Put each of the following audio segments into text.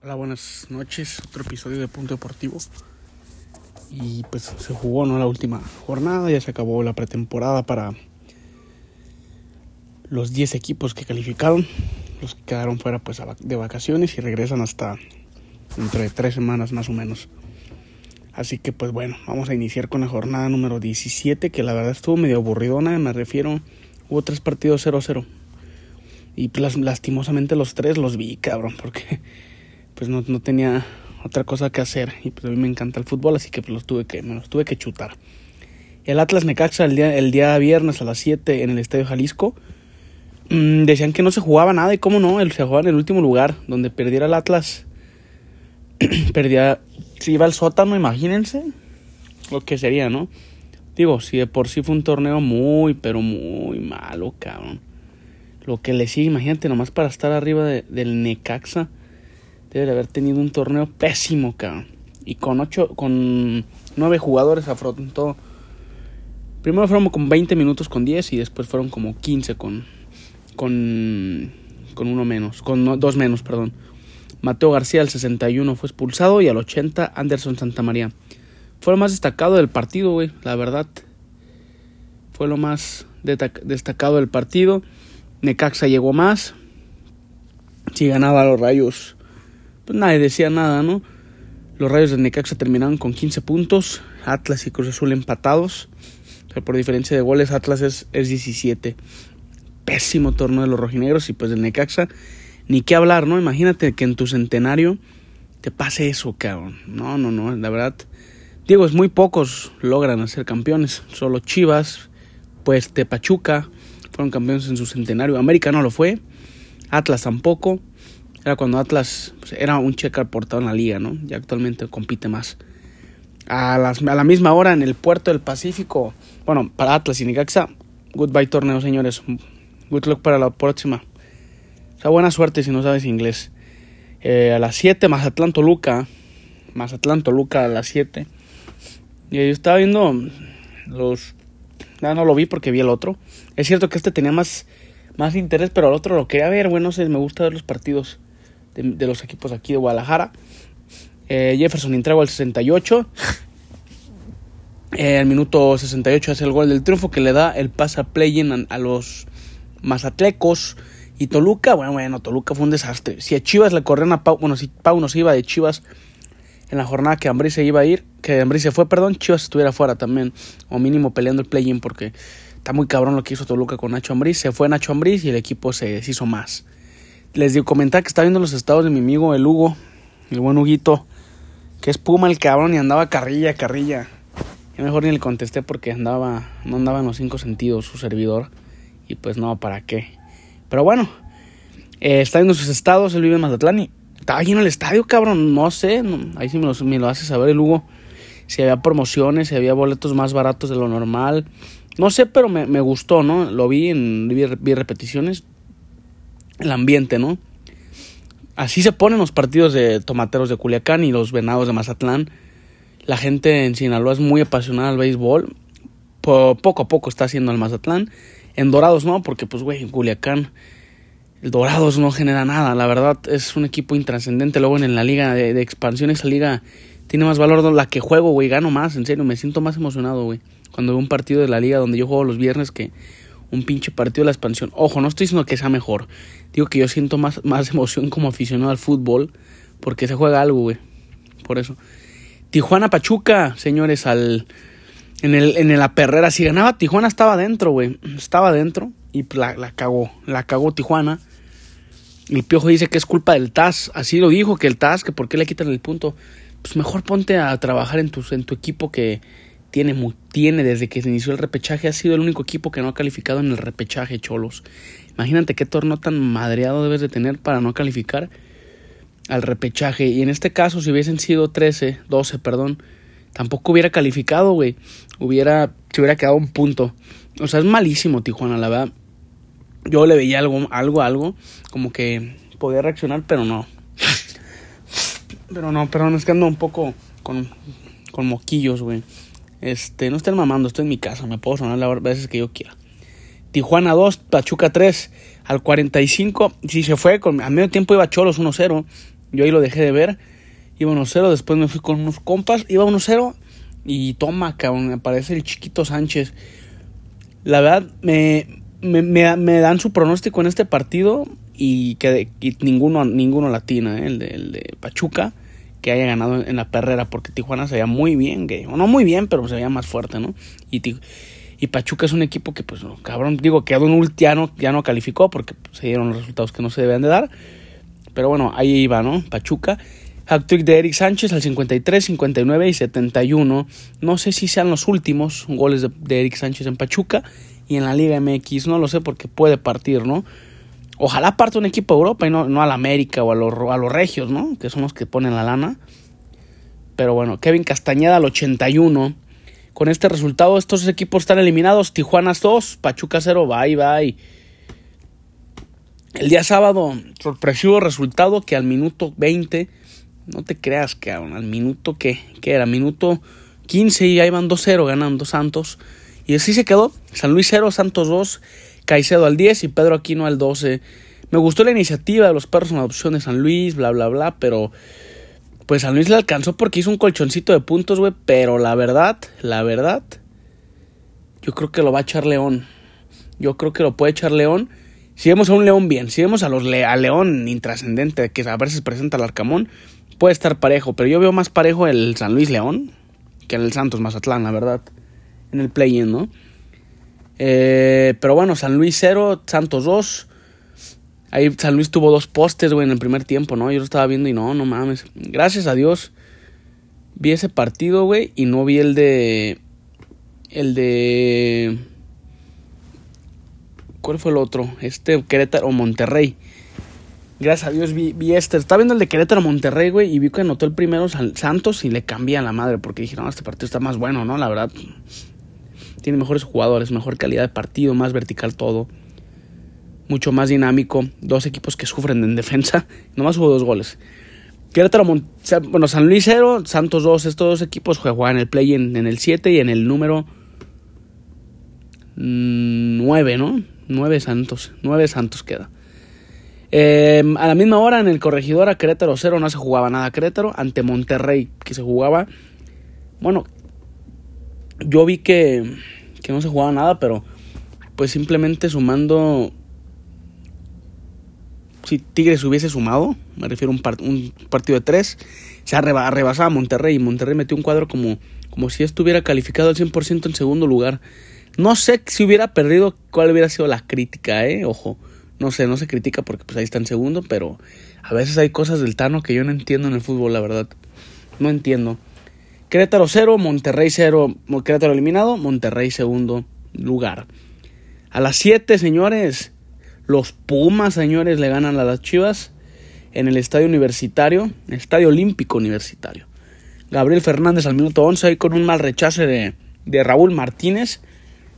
Hola, buenas noches. Otro episodio de Punto Deportivo. Y pues se jugó ¿no? la última jornada, ya se acabó la pretemporada para los 10 equipos que calificaron. Los que quedaron fuera pues de vacaciones y regresan hasta entre 3 semanas más o menos. Así que pues bueno, vamos a iniciar con la jornada número 17, que la verdad estuvo medio aburridona, me refiero, hubo tres partidos 0-0. Y pues, lastimosamente los tres los vi, cabrón, porque pues no, no, tenía otra cosa que hacer. Y pues a mí me encanta el fútbol, así que pues los tuve que, me los tuve que chutar. El Atlas Necaxa el día, el día viernes a las 7 en el Estadio Jalisco. Mmm, decían que no se jugaba nada y cómo no, él se jugaba en el último lugar, donde perdiera el Atlas. perdía, si iba al sótano, imagínense lo que sería, ¿no? Digo, si de por sí fue un torneo muy, pero muy malo, cabrón. Lo que le sigue, imagínate, nomás para estar arriba de, del Necaxa debe de haber tenido un torneo pésimo, cabrón. Y con ocho, con nueve jugadores afrontó. Primero fueron como 20 minutos con 10 y después fueron como 15 con, con, con uno menos, con dos menos, perdón. Mateo García al 61 fue expulsado y al 80 Anderson Santamaría. Fue lo más destacado del partido, güey, la verdad. Fue lo más destacado del partido. Necaxa llegó más. Si ganaba los Rayos pues nadie decía nada, ¿no? Los Rayos de Necaxa terminaron con 15 puntos, Atlas y Cruz Azul empatados, pero por diferencia de goles Atlas es, es 17. Pésimo torneo de los rojinegros y pues del Necaxa, ni qué hablar, ¿no? Imagínate que en tu centenario te pase eso, cabrón. No, no, no, la verdad. Digo, es muy pocos logran ser campeones, solo Chivas, pues de Pachuca fueron campeones en su centenario. América no lo fue, Atlas tampoco. Era cuando Atlas pues, era un checker portado en la liga, ¿no? Y actualmente compite más. A, la misma hora en el puerto del Pacífico, bueno, para Atlas y Necaxa, goodbye torneo, señores. Good luck para la próxima. O sea, buena suerte si no sabes inglés. Eh, a las 7, Mazatlán Toluca. Mazatlán Toluca a las 7. Y yo estaba viendo los. No, no lo vi porque vi el otro. Es cierto que este tenía más, más interés, pero el otro lo quería ver. Bueno, no sé, me gusta ver los partidos de, los equipos aquí de Guadalajara. Eh, Jefferson entrega al 68. Eh, minuto 68 hace el gol del triunfo que le da el pase a play a, los mazatlecos. Y Toluca, bueno, bueno, Toluca fue un desastre. Si a Chivas le corrían a Pau, bueno, si Pau no se iba de Chivas en la jornada que Ambrí se iba a ir, que Ambrí se fue, perdón, Chivas estuviera fuera también, o mínimo peleando el play-in, porque está muy cabrón lo que hizo Toluca con Nacho Ambriz. Se fue Nacho Ambriz y el equipo se hizo más. Les digo, comentar que estaba viendo los estados de mi amigo el Hugo, el buen Huguito, que es Puma el cabrón y andaba carrilla, carrilla. Y mejor ni le contesté porque andaba, no andaba en los cinco sentidos su servidor. Y pues no, ¿para qué? Pero bueno, eh, está viendo sus estados, él vive en Mazatlán y estaba lleno el estadio, cabrón. No sé, ahí sí me lo, me lo hace saber el Hugo. Si había promociones, si había boletos más baratos de lo normal. No sé, pero me, me gustó, ¿no? Lo vi en vi, vi repeticiones el ambiente, ¿no? Así se ponen los partidos de tomateros de Culiacán y los venados de Mazatlán. La gente en Sinaloa es muy apasionada al béisbol. poco a poco está haciendo el Mazatlán. En Dorados no, porque pues güey, en Culiacán el Dorados no genera nada. La verdad es un equipo intrascendente. Luego en la liga de, de, expansión esa liga tiene más valor. La que juego, güey, gano más. En serio, me siento más emocionado, güey. Cuando veo un partido de la liga donde yo juego los viernes que un pinche partido de la expansión. Ojo, no estoy diciendo que sea mejor. Digo que yo siento más, más emoción como aficionado al fútbol porque se juega algo, güey. Por eso. Tijuana Pachuca, señores, al en el en la perrera si ganaba Tijuana estaba dentro, güey. Estaba dentro y la, la cagó, la cagó Tijuana. El Piojo dice que es culpa del TAS, así lo dijo que el TAS, que por qué le quitan el punto. Pues mejor ponte a trabajar en tu en tu equipo que tiene, tiene desde que se inició el repechaje, ha sido el único equipo que no ha calificado en el repechaje, Cholos. Imagínate qué torneo tan madreado debes de tener para no calificar al repechaje. Y en este caso, si hubiesen sido 13, 12, perdón, tampoco hubiera calificado, güey. Hubiera, se hubiera quedado un punto. O sea, es malísimo Tijuana, la verdad. Yo le veía algo, algo, algo, como que podía reaccionar, pero no. Pero no, perdón, es que ando un poco con, con moquillos, güey. Este, no estén mamando, estoy en mi casa, me puedo sonar las veces que yo quiera. Tijuana 2, Pachuca 3, al 45, si se fue, con, a medio tiempo iba Cholos 1-0, Yo ahí lo dejé de ver. Iba 1-0, después me fui con unos compas. Iba 1-0 y toma, cabrón, me aparece el chiquito Sánchez. La verdad, me, me, me, dan su pronóstico en este partido y que ninguno, ninguno latina, ¿eh? el, de, el de Pachuca, que haya ganado en la perrera, porque Tijuana se veía muy bien, gay. O no muy bien, pero se veía más fuerte, ¿no? Y, Pachuca es un equipo que, pues, cabrón, digo, quedó un ya no, ya no calificó porque se dieron los resultados que no se deben de dar. Pero bueno, ahí iba, ¿no? Pachuca. Hat-trick de Eric Sánchez al 53, 59 y 71. No sé si sean los últimos goles de, de Eric Sánchez en Pachuca y en la Liga MX. No lo sé porque puede partir, ¿no? Ojalá parte un equipo de Europa y no, no al América o a los, a los Regios, ¿no? Que son los que ponen la lana. Pero bueno, Kevin Castañeda al 81. Con este resultado, estos equipos están eliminados. Tijuana 2, Pachuca 0, bye bye. El día sábado, sorpresivo resultado que al minuto 20 no te creas que al minuto que, que era, minuto 15 y ahí van 2-0 ganando Santos. Y así se quedó. San Luis 0, Santos 2, Caicedo al 10 y Pedro Aquino al 12. Me gustó la iniciativa de los perros en adopción de San Luis, bla, bla, bla, pero pues San Luis le alcanzó porque hizo un colchoncito de puntos, güey, pero la verdad, la verdad, yo creo que lo va a echar León. Yo creo que lo puede echar León. Si vemos a un León bien, si vemos a los a León intrascendente, que a veces presenta el Arcamón, puede estar parejo, pero yo veo más parejo el San Luis León que el Santos Mazatlán, la verdad, en el play-in, ¿no? Eh, pero bueno, San Luis 0, Santos 2. Ahí San Luis tuvo dos postes, güey, en el primer tiempo, ¿no? Yo lo estaba viendo y no, no mames. Gracias a Dios vi ese partido, güey, y no vi el de... El de... ¿Cuál fue el otro? Este Querétaro Monterrey. Gracias a Dios vi, vi este. Estaba viendo el de Querétaro Monterrey, güey, y vi que anotó el primero Santos y le cambié a la madre porque dije, no, este partido está más bueno, ¿no? La verdad, tiene mejores jugadores, mejor calidad de partido, más vertical todo. Mucho más dinámico. Dos equipos que sufren en defensa. Nomás hubo dos goles. Querétaro, bueno, San Luis 0, Santos 2. Estos dos equipos juegan el play en, en el 7 y en el número 9, ¿no? 9 Santos. 9 Santos queda. Eh, a la misma hora en el corregidor a Querétaro 0 no se jugaba nada Querétaro ante Monterrey que se jugaba bueno yo vi que, que no se jugaba nada pero pues simplemente sumando si Tigres hubiese sumado me refiero a un, un partido de 3 se rebasaba a Monterrey y Monterrey metió un cuadro como, como si estuviera calificado al 100% en segundo lugar no sé si hubiera perdido cuál hubiera sido la crítica eh ojo no sé, no se critica porque pues ahí está en segundo, pero a veces hay cosas del Tano que yo no entiendo en el fútbol, la verdad. No entiendo. Querétaro 0, Monterrey 0, Querétaro eliminado, Monterrey segundo lugar. A las 7, señores, los Pumas, señores, le ganan a las Chivas en el estadio universitario, estadio olímpico universitario. Gabriel Fernández al minuto 11 ahí con un mal rechace de, de Raúl Martínez.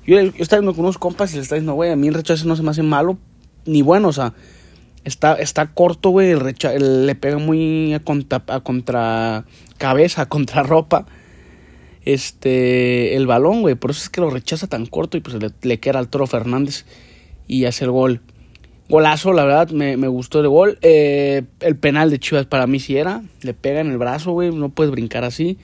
Yo, yo estaba viendo con unos compas y le estaba diciendo, güey, a mí el rechace no se me hace malo, ni bueno, o sea, está, está corto, güey, el, le pega muy a contra, a contra cabeza, a contra ropa, este, el balón, güey, por eso es que lo rechaza tan corto y pues le, queda al Toro Fernández y hace el gol. Golazo, la verdad, me, gustó el gol. Eh, el penal de Chivas para mí sí era. Le pega en el brazo, güey. No puedes brincar así.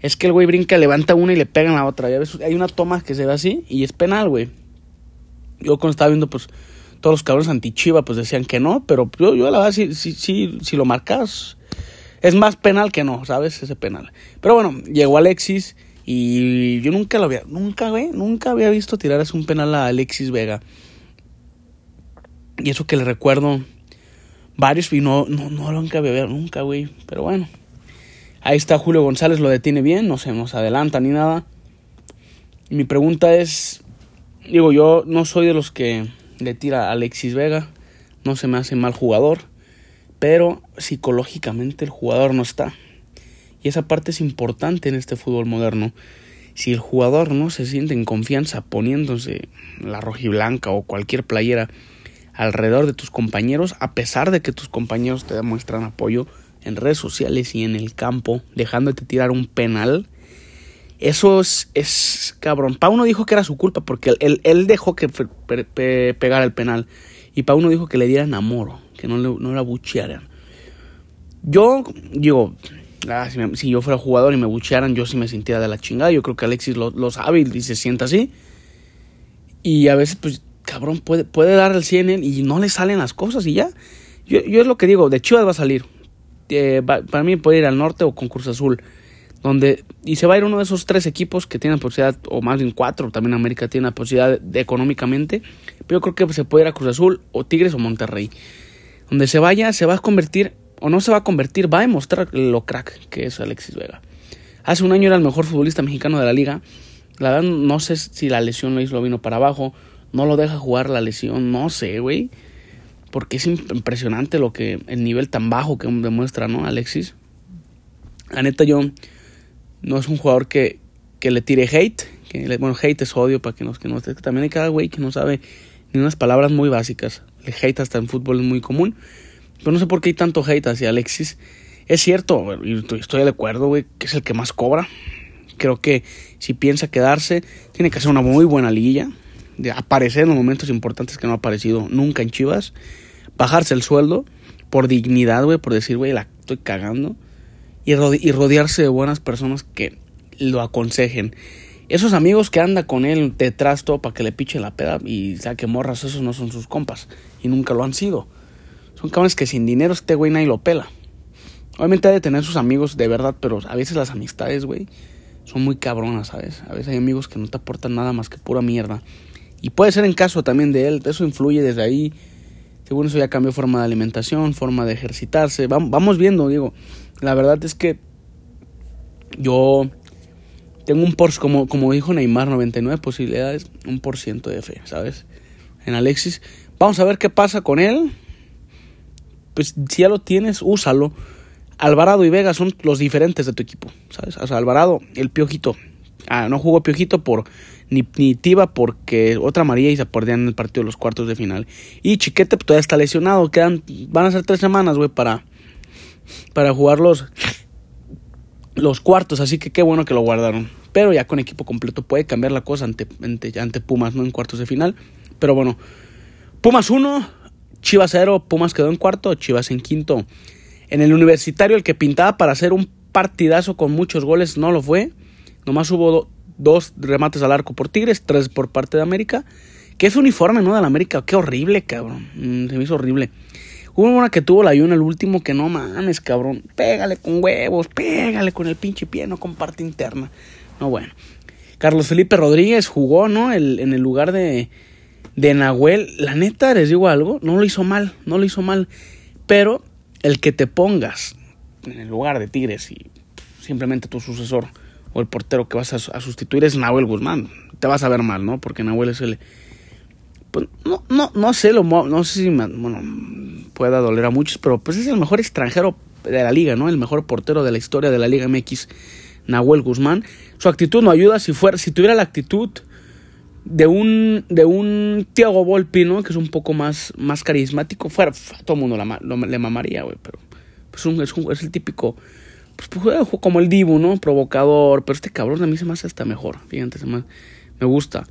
Es que el güey brinca, levanta una y le pega en la otra. Hay una toma que se ve así y es penal, güey. Yo cuando estaba viendo, pues, todos los cabrones anti-Chiva pues decían que no, pero yo, yo la verdad sí, sí, sí, si lo marcas es más penal que no, ¿sabes? Ese penal. Pero bueno, llegó Alexis y yo nunca lo había, nunca, güey, nunca había visto tirar un penal a Alexis Vega. Y eso que le recuerdo varios y no, no, no lo nunca había nunca, güey. Pero bueno, ahí está Julio González, lo detiene bien, no se nos adelanta ni nada. mi pregunta es, digo, yo no soy de los que le tira a Alexis Vega. No se me hace mal jugador, pero psicológicamente el jugador no está. Y esa parte es importante en este fútbol moderno. Si el jugador no se siente en confianza poniéndose la rojiblanca o cualquier playera alrededor de tus compañeros, a pesar de que tus compañeros te demuestran apoyo en redes sociales y en el campo, dejándote tirar un penal, eso es, es cabrón. Pauno dijo que era su culpa porque él, él, dejó que pegara el penal. Y Pauno dijo que le dieran amor, que no, le, no la buchearan. Yo digo, ah, si, yo fuera jugador y me buchearan, yo sí me sintiera de la chingada. Yo creo que Alexis lo, lo sabe y se sienta así. Y a veces, pues, cabrón, puede, puede dar el 100 y no le salen las cosas y ya. Yo, yo es lo que digo, de Chivas va a salir. Eh, para mí puede ir al norte o con Cruz Azul. Donde, y se va a ir uno de esos tres equipos que tienen posibilidad, o más bien cuatro, también América tiene la posibilidad económicamente. Pero yo creo que se puede ir a Cruz Azul o Tigres o Monterrey. Donde se vaya, se va a convertir, o no se va a convertir, va a demostrar lo crack que es Alexis Vega. Hace un año era el mejor futbolista mexicano de la liga. La verdad, no sé si la lesión lo hizo, lo vino para abajo. No lo deja jugar la lesión, no sé, güey. Porque es impresionante lo que, el nivel tan bajo que demuestra, ¿no? Alexis. La neta, yo no es un jugador que, que le tire hate. Que bueno, hate es odio para que nos que nos También hay cada güey que no sabe ni unas palabras muy básicas. El hate hasta en fútbol es muy común. Pero no sé por qué hay tanto hate hacia Alexis. Es cierto, y estoy de acuerdo, güey, que es el que más cobra. Creo que si piensa quedarse, tiene que hacer una muy buena liguilla. De aparecer en los momentos importantes que no ha aparecido nunca en Chivas. Bajarse el sueldo por dignidad, güey, por decir, güey, la estoy cagando. Y, y rodearse de buenas personas que lo aconsejen. Esos amigos que anda con él detrás todo para que le piche la peda y saque morras, esos no son sus compas. Y nunca lo han sido. Son cabrones que sin dinero este güey nadie lo pela. Obviamente ha de tener sus amigos de verdad, pero a veces las amistades, güey, son muy cabronas, ¿sabes? A veces hay amigos que no te aportan nada más que pura mierda. Y puede ser en caso también de él, eso influye desde ahí. Según eso ya cambió forma de alimentación, forma de ejercitarse. Vamos viendo, digo. La verdad es que yo tengo un por, como, como dijo Neymar, 99 posibilidades, un por ciento de fe, ¿sabes? En Alexis. Vamos a ver qué pasa con él. Pues si ya lo tienes, úsalo. Alvarado y Vega son los diferentes de tu equipo, ¿sabes? O sea, Alvarado, el piojito. Ah, no jugó piojito por ni, Tiba porque otra María y se perdían en el partido de los cuartos de final. Y Chiquete todavía está lesionado. Quedan, van a ser tres semanas, güey, para, para jugar los, los cuartos. Así que qué bueno que lo guardaron. Pero ya con equipo completo puede cambiar la cosa ante, ante, ante Pumas, ¿no? En cuartos de final. Pero bueno, Pumas 1, Chivas 0, Pumas quedó en cuarto, Chivas en quinto. En el universitario, el que pintaba para hacer un partidazo con muchos goles no lo fue. Nomás hubo dos remates al arco por Tigres, tres por parte de América. Que es uniforme, ¿no? De la América. Qué horrible, cabrón. Mm, se me hizo horrible. Hubo una que tuvo la Yuna el último que no mames, cabrón. Pégale con huevos, pégale con el pinche pie, no con parte interna. No, bueno. Carlos Felipe Rodríguez jugó, ¿no? El, en el lugar de, de Nahuel. La neta, les digo algo, no lo hizo mal, no lo hizo mal. Pero el que te pongas en el lugar de Tigres y simplemente tu sucesor o el portero que vas a, sustituir es Nahuel Guzmán. Te vas a ver mal, ¿no? Porque Nahuel es el... Pues, no, no, no sé, lo, no sé si bueno, pueda doler a muchos, pero pues es el mejor extranjero de la liga, ¿no? El mejor portero de la historia de la Liga MX, Nahuel Guzmán. Su actitud no ayuda si fuera, si tuviera la actitud de un de un Thiago Volpi, ¿no? Que es un poco más más carismático, fuera todo el mundo le mamaría, güey, pero pues es, un, es el típico pues, pues como el Dibu, ¿no? Provocador. Pero este cabrón a mí se me hace hasta mejor. Fíjate, se me, me gusta.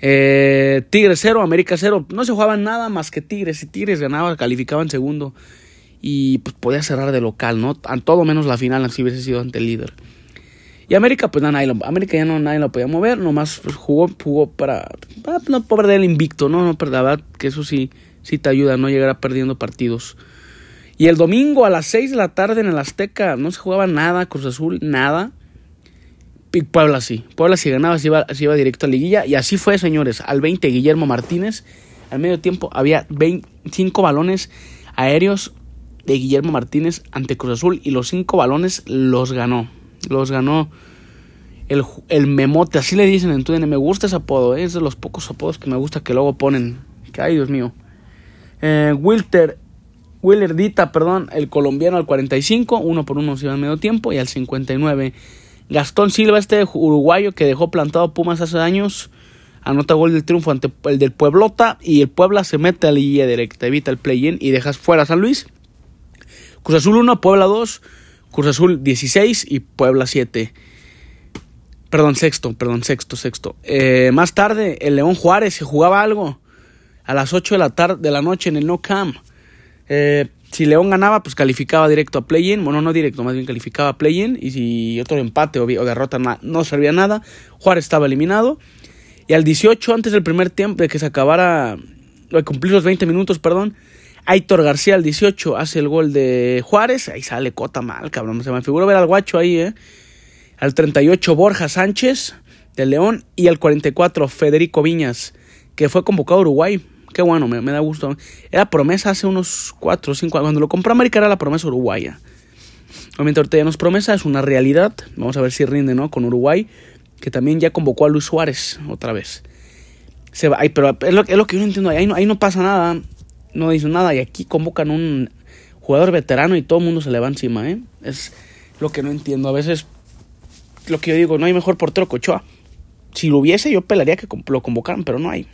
Eh, Tigres 0, América 0. No se jugaban nada más que Tigres. Si Tigres ganaba, calificaban segundo. Y pues podía cerrar de local, ¿no? A todo menos la final, así hubiese sido ante el líder. Y América, pues nada, América ya no nadie lo podía mover, nomás pues, jugó, jugó para, para no perder el invicto, ¿no? No verdad que eso sí, sí te ayuda no llegar perdiendo partidos. Y el domingo a las 6 de la tarde en el Azteca no se jugaba nada, Cruz Azul, nada. Puebla sí. Puebla si ganaba se iba, iba directo a liguilla. Y así fue, señores. Al 20 Guillermo Martínez. Al medio tiempo había 25 balones aéreos de Guillermo Martínez ante Cruz Azul. Y los 5 balones los ganó. Los ganó el, el memote. Así le dicen en Twitter. Me gusta ese apodo. ¿eh? Es de los pocos apodos que me gusta que luego ponen. Ay, Dios mío. Eh, Wilter Willer Dita, perdón, el colombiano al 45, uno por uno se iba al medio tiempo, y al 59 Gastón Silva, este uruguayo que dejó plantado Pumas hace años, anota gol del triunfo ante el del Pueblota y el Puebla se mete a la directa, evita el play-in y dejas fuera a San Luis. Cruz Azul 1, Puebla 2, Cruz Azul 16 y Puebla 7. Perdón, sexto, perdón, sexto, sexto. Eh, más tarde, el León Juárez se jugaba algo a las 8 de la tarde de la noche en el No Camp. Eh, si León ganaba, pues calificaba directo a play-in. Bueno, no directo, más bien calificaba a play-in. Y si otro empate o, derrota no servía nada, Juárez estaba eliminado. Y al 18, antes del primer tiempo, de que se acabara, de cumplir los 20 minutos, perdón, Aitor García al 18 hace el gol de Juárez. Ahí sale Cota mal, cabrón. Se me figuró ver al guacho ahí, ¿eh? Al 38, Borja Sánchez de León. Y al 44, Federico Viñas, que fue convocado a Uruguay. Qué bueno, me, da gusto. Era promesa hace unos 4 o 5 años. Cuando lo compró América era la promesa uruguaya. Obviamente ahorita ya no es promesa, es una realidad. Vamos a ver si rinde, ¿no? Con Uruguay, que también ya convocó a Luis Suárez otra vez. Se va, pero es lo, que yo no entiendo. Ahí no, pasa nada no dicen nada y aquí convocan un jugador veterano y todo el mundo se le va encima, ¿eh? Es lo que no entiendo. A veces, lo que yo digo, no hay mejor portero que Ochoa. Si lo hubiese, yo pelaría que lo convocaran, pero no hay.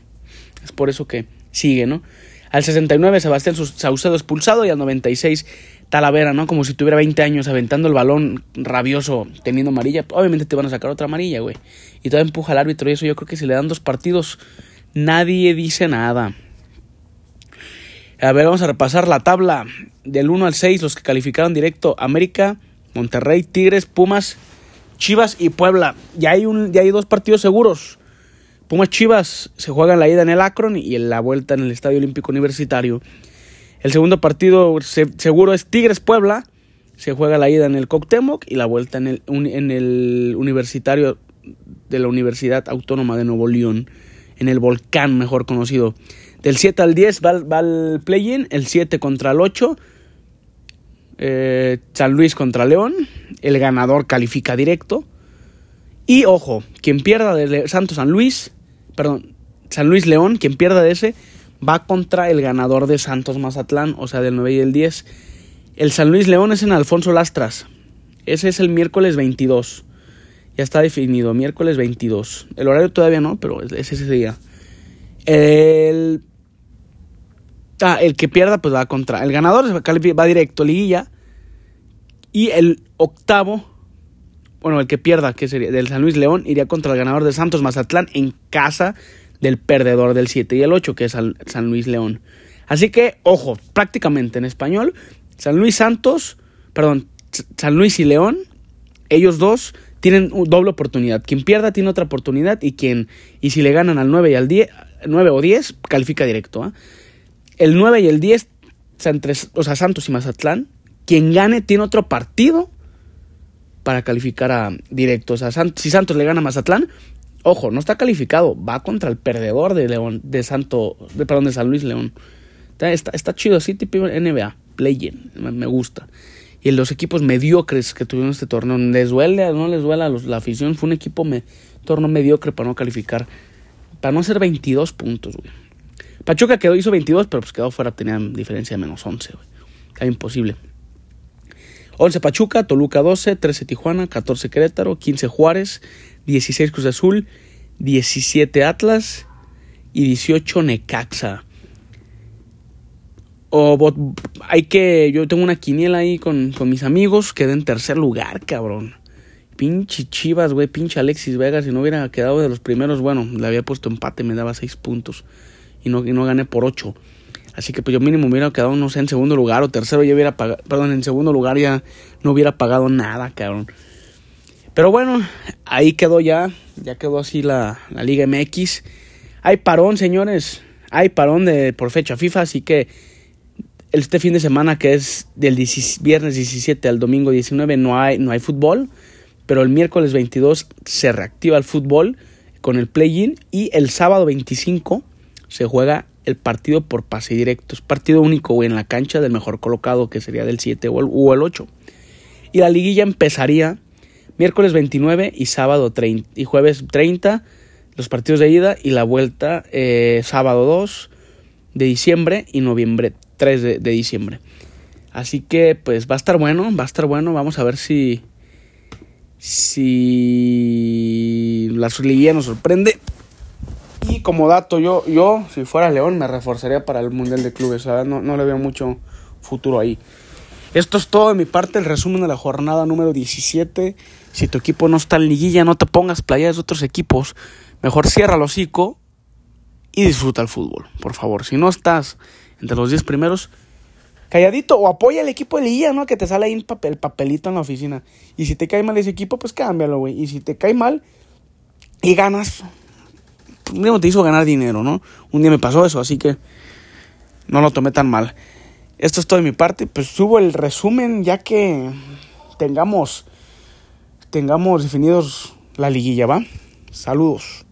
Es por eso que sigue, ¿no? Al 69, Sebastián Saucedo expulsado y al 96, Talavera, ¿no? Como si tuviera 20 años aventando el balón rabioso, teniendo amarilla. Obviamente te van a sacar otra amarilla, güey. Y todo empuja al árbitro y eso yo creo que si le dan dos partidos, nadie dice nada. A ver, vamos a repasar la tabla del 1 al 6, los que calificaron directo América, Monterrey, Tigres, Pumas, Chivas y Puebla. Ya hay, un, ya hay dos partidos seguros. Pumas Chivas se juega la ida en el Akron y en la vuelta en el Estadio Olímpico Universitario. El segundo partido seguro es Tigres Puebla. Se juega la ida en el Coctemoc y la vuelta en el, el Universitario de la Universidad Autónoma de Nuevo León. En el Volcán, mejor conocido. Del 7 al 10 va, al play-in, el 7 contra el 8. Eh, San Luis contra León. El ganador califica directo. Y ojo, quien pierda de Santos San Luis, perdón, San Luis León, quien pierda de ese, va contra el ganador de Santos Mazatlán, o sea, del 9 y el 10. El San Luis León es en Alfonso Lastras. Ese es el miércoles 22. Ya está definido, miércoles 22. El horario todavía no, pero es ese día. El Ah, el que pierda, pues va contra. El ganador va directo, liguilla. Y el octavo, bueno, el que pierda, que sería del San Luis León, iría contra el ganador de Santos Mazatlán en casa del perdedor del 7 y el 8, que es San Luis León. Así que, ojo, prácticamente en español, San Luis Santos, perdón, San Luis y León, ellos dos tienen doble oportunidad. Quien pierda tiene otra oportunidad y quien, y si le ganan al 9 y al 10, 9 o 10, califica directo. ¿ah? El 9 y el 10, o sea, Santos y Mazatlán. Quien gane tiene otro partido para calificar a directo. O sea, si Santos le gana a Mazatlán, ojo, no está calificado. Va contra el perdedor de León, de Santo, de, perdón, de San Luis León. Está, está, chido así, tipo NBA, play-in, me, gusta. Y los equipos mediocres que tuvieron este torneo, ¿les duele no les duele a la afición? Fue un equipo me, torneo mediocre para no calificar, para no hacer 22 puntos, güey. Pachuca quedó, hizo 22, pero pues quedó fuera, tenía diferencia de menos 11, güey. Imposible. 11 Pachuca, Toluca 12, 13 Tijuana, 14 Querétaro, 15 Juárez, 16 Cruz Azul, 17 Atlas y 18 Necaxa. O hay que. Yo tengo una quiniela ahí con, con mis amigos. Quedé en tercer lugar, cabrón. Pinche Chivas, güey. Pinche Alexis Vega. Si no hubiera quedado de los primeros, bueno, le había puesto empate, me daba 6 puntos y no, y no gané por 8. Así que pues yo mínimo hubiera quedado, no sé, en segundo lugar o tercero ya hubiera pagado, perdón, en segundo lugar ya no hubiera pagado nada, cabrón. Pero bueno, ahí quedó ya, ya quedó así la, la Liga MX. Hay parón, señores, hay parón de, por fecha FIFA, así que este fin de semana que es del viernes 17 al domingo 19 no hay, no hay fútbol, pero el miércoles 22 se reactiva el fútbol con el play-in y el sábado 25 se juega el partido por pase directo. Es partido único, en la cancha del mejor colocado, que sería del 7 o el, 8. Y la liguilla empezaría miércoles 29 y sábado 30, y jueves 30, los partidos de ida y la vuelta eh, sábado 2 de diciembre y noviembre 3 de, de, diciembre. Así que pues va a estar bueno, va a estar bueno, vamos a ver si si la liguilla nos sorprende y como dato, yo, yo si fuera León, me reforzaría para el Mundial de Clubes. No, no le veo mucho futuro ahí. Esto es todo de mi parte, el resumen de la jornada número 17. Si tu equipo no está en liguilla, no te pongas playas de otros equipos. Mejor cierra el hocico y disfruta el fútbol, por favor. Si no estás entre los 10 primeros, calladito o apoya al equipo de liguilla, ¿no? Que te sale ahí el, papel, papelito en la oficina. Y si te cae mal ese equipo, pues cámbialo, güey. Y si te cae mal y ganas, un día te hizo ganar dinero, ¿no? Un día me pasó eso, así que no lo tomé tan mal. Esto es todo de mi parte, pues subo el resumen ya que tengamos tengamos definidos la liguilla, ¿va? Saludos.